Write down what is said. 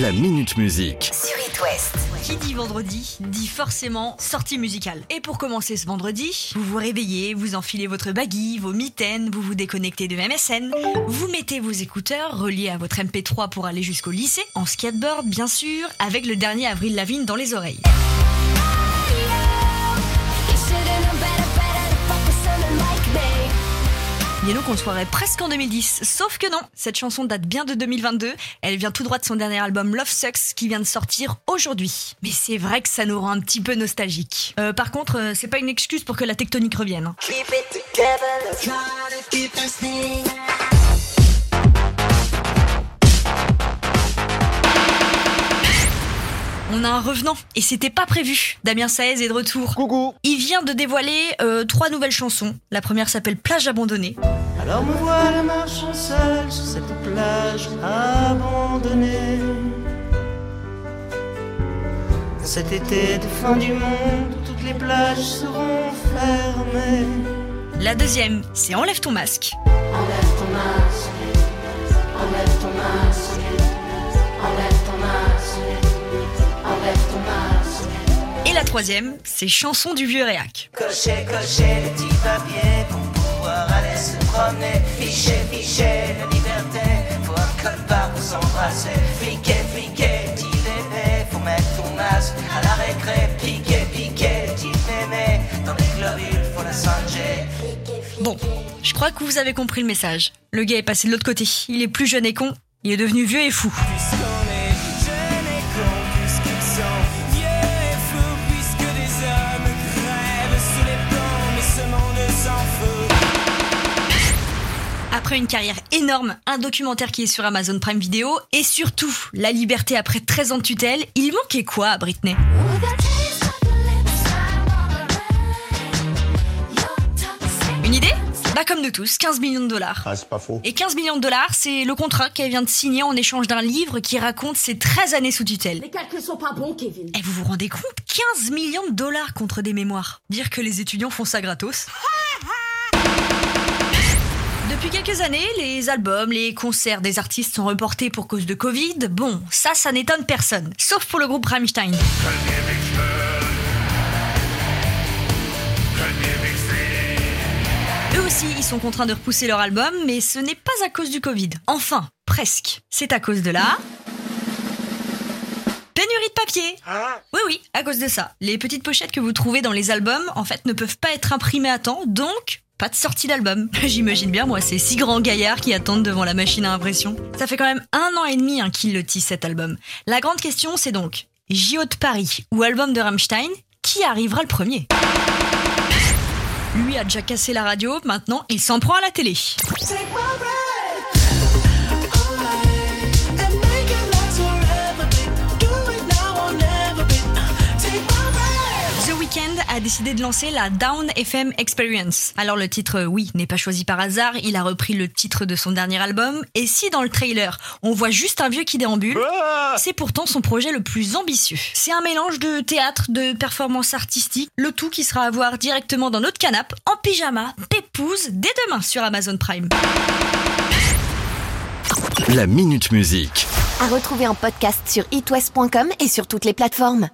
La Minute Musique. sur It West. Qui dit vendredi dit forcément sortie musicale. Et pour commencer ce vendredi, vous vous réveillez, vous enfilez votre baggy, vos mitaines, vous vous déconnectez de MSN, vous mettez vos écouteurs reliés à votre MP3 pour aller jusqu'au lycée, en skateboard bien sûr, avec le dernier Avril Lavigne dans les oreilles. Et donc on se croirait presque en 2010, sauf que non, cette chanson date bien de 2022, elle vient tout droit de son dernier album Love Sucks qui vient de sortir aujourd'hui. Mais c'est vrai que ça nous rend un petit peu nostalgique. Euh, par contre, euh, c'est pas une excuse pour que la tectonique revienne. hein. On a un revenant, et c'était pas prévu. Damien Saez est de retour. Coucou Il vient de dévoiler euh, trois nouvelles chansons. La première s'appelle Plage abandonnée. Alors me voilà marchant seul sur cette plage abandonnée. Dans cet été de fin du monde, toutes les plages seront fermées. La deuxième, c'est Enlève ton masque. La troisième, c'est Chanson du vieux réac. Cocher, cocher les petits papiers pour pouvoir aller se promener. Ficher, ficher la liberté, faut un code barre pour s'embrasser. Piquer, piquer, petit bébé, faut mettre ton masque à la récré. Piquer, piquer, petit mémé, dans les globules, faut la singer. Bon, je crois que vous avez compris le message. Le gars est passé de l'autre côté. Il est plus jeune et con. Il est devenu vieux et fou. Après une carrière énorme, un documentaire qui est sur Amazon Prime Video et surtout la liberté après 13 ans de tutelle, il manquait quoi à Britney? Une idée? Bah comme nous tous, 15 millions de dollars. Ah, c'est pas faux. Et 15 millions de dollars, c'est le contrat qu'elle vient de signer en échange d'un livre qui raconte ses 13 années sous tutelle. Les calculs sont pas bons, Kevin. Et vous vous rendez compte? 15 millions de dollars contre des mémoires. Dire que les étudiants font ça gratos? Depuis quelques années, les albums, les concerts des artistes sont reportés pour cause de Covid. Bon, ça, ça n'étonne personne. Sauf pour le groupe Rammstein. Eux aussi, ils sont contraints de repousser leur album, mais ce n'est pas à cause du Covid. Enfin, presque. C'est à cause de la... Pénurie de papier Oui, oui, à cause de ça. Les petites pochettes que vous trouvez dans les albums, en fait, ne peuvent pas être imprimées à temps, donc pas de sortie d'album. J'imagine bien, moi, ces six grands gaillards qui attendent devant la machine à impression. Ça fait quand même un an et demi hein, qu'ils le tissent cet album. La grande question, c'est donc, JO de Paris ou album de Rammstein, qui arrivera le premier? Lui a déjà cassé la radio, maintenant il s'en prend à la télé. A décidé de lancer la Down FM Experience. Alors le titre, oui, n'est pas choisi par hasard, il a repris le titre de son dernier album, et si dans le trailer, on voit juste un vieux qui déambule, c'est pourtant son projet le plus ambitieux. C'est un mélange de théâtre, de performance artistique, le tout qui sera à voir directement dans notre canapé, en pyjama, pépouse, dès demain sur Amazon Prime. La Minute Musique. À retrouver en podcast sur itwest.com et sur toutes les plateformes.